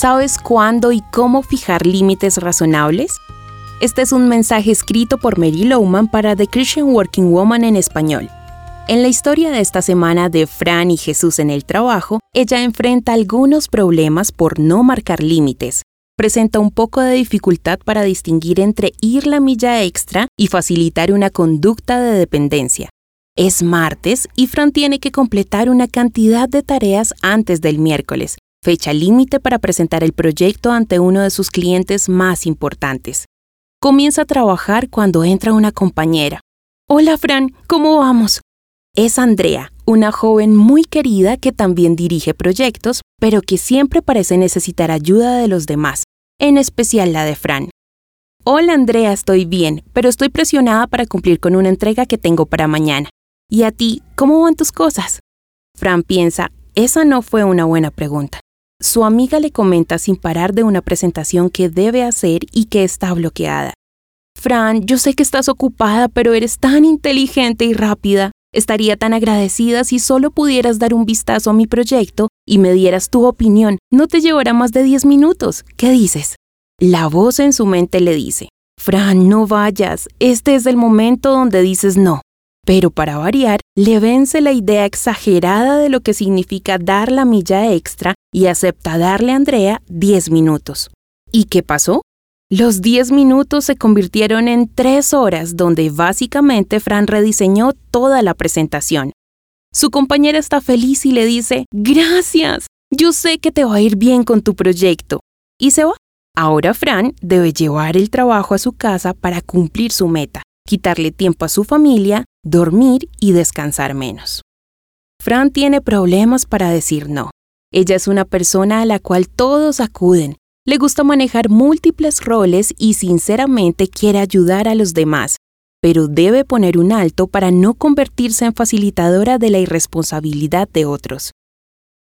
¿Sabes cuándo y cómo fijar límites razonables? Este es un mensaje escrito por Mary Lowman para The Christian Working Woman en español. En la historia de esta semana de Fran y Jesús en el trabajo, ella enfrenta algunos problemas por no marcar límites. Presenta un poco de dificultad para distinguir entre ir la milla extra y facilitar una conducta de dependencia. Es martes y Fran tiene que completar una cantidad de tareas antes del miércoles, fecha límite para presentar el proyecto ante uno de sus clientes más importantes. Comienza a trabajar cuando entra una compañera. Hola Fran, ¿cómo vamos? Es Andrea, una joven muy querida que también dirige proyectos, pero que siempre parece necesitar ayuda de los demás, en especial la de Fran. Hola Andrea, estoy bien, pero estoy presionada para cumplir con una entrega que tengo para mañana. ¿Y a ti, cómo van tus cosas? Fran piensa, esa no fue una buena pregunta. Su amiga le comenta sin parar de una presentación que debe hacer y que está bloqueada. Fran, yo sé que estás ocupada, pero eres tan inteligente y rápida. Estaría tan agradecida si solo pudieras dar un vistazo a mi proyecto y me dieras tu opinión. No te llevará más de 10 minutos. ¿Qué dices? La voz en su mente le dice, Fran, no vayas. Este es el momento donde dices no. Pero para variar, le vence la idea exagerada de lo que significa dar la milla extra y acepta darle a Andrea 10 minutos. ¿Y qué pasó? Los 10 minutos se convirtieron en 3 horas donde básicamente Fran rediseñó toda la presentación. Su compañera está feliz y le dice, gracias, yo sé que te va a ir bien con tu proyecto. Y se va. Ahora Fran debe llevar el trabajo a su casa para cumplir su meta, quitarle tiempo a su familia, dormir y descansar menos. Fran tiene problemas para decir no. Ella es una persona a la cual todos acuden. Le gusta manejar múltiples roles y sinceramente quiere ayudar a los demás, pero debe poner un alto para no convertirse en facilitadora de la irresponsabilidad de otros.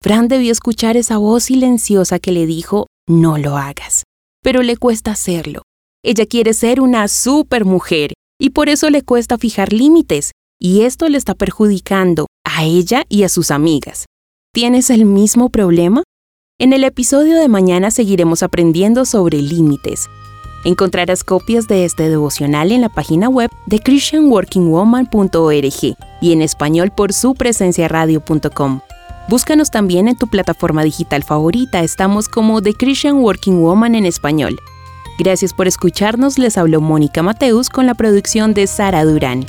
Fran debió escuchar esa voz silenciosa que le dijo, no lo hagas, pero le cuesta hacerlo. Ella quiere ser una supermujer y por eso le cuesta fijar límites, y esto le está perjudicando a ella y a sus amigas. ¿Tienes el mismo problema? En el episodio de mañana seguiremos aprendiendo sobre límites. Encontrarás copias de este devocional en la página web de christianworkingwoman.org y en español por su presencia radio.com. Búscanos también en tu plataforma digital favorita, estamos como The Christian Working Woman en español. Gracias por escucharnos, les habló Mónica Mateus con la producción de Sara Durán.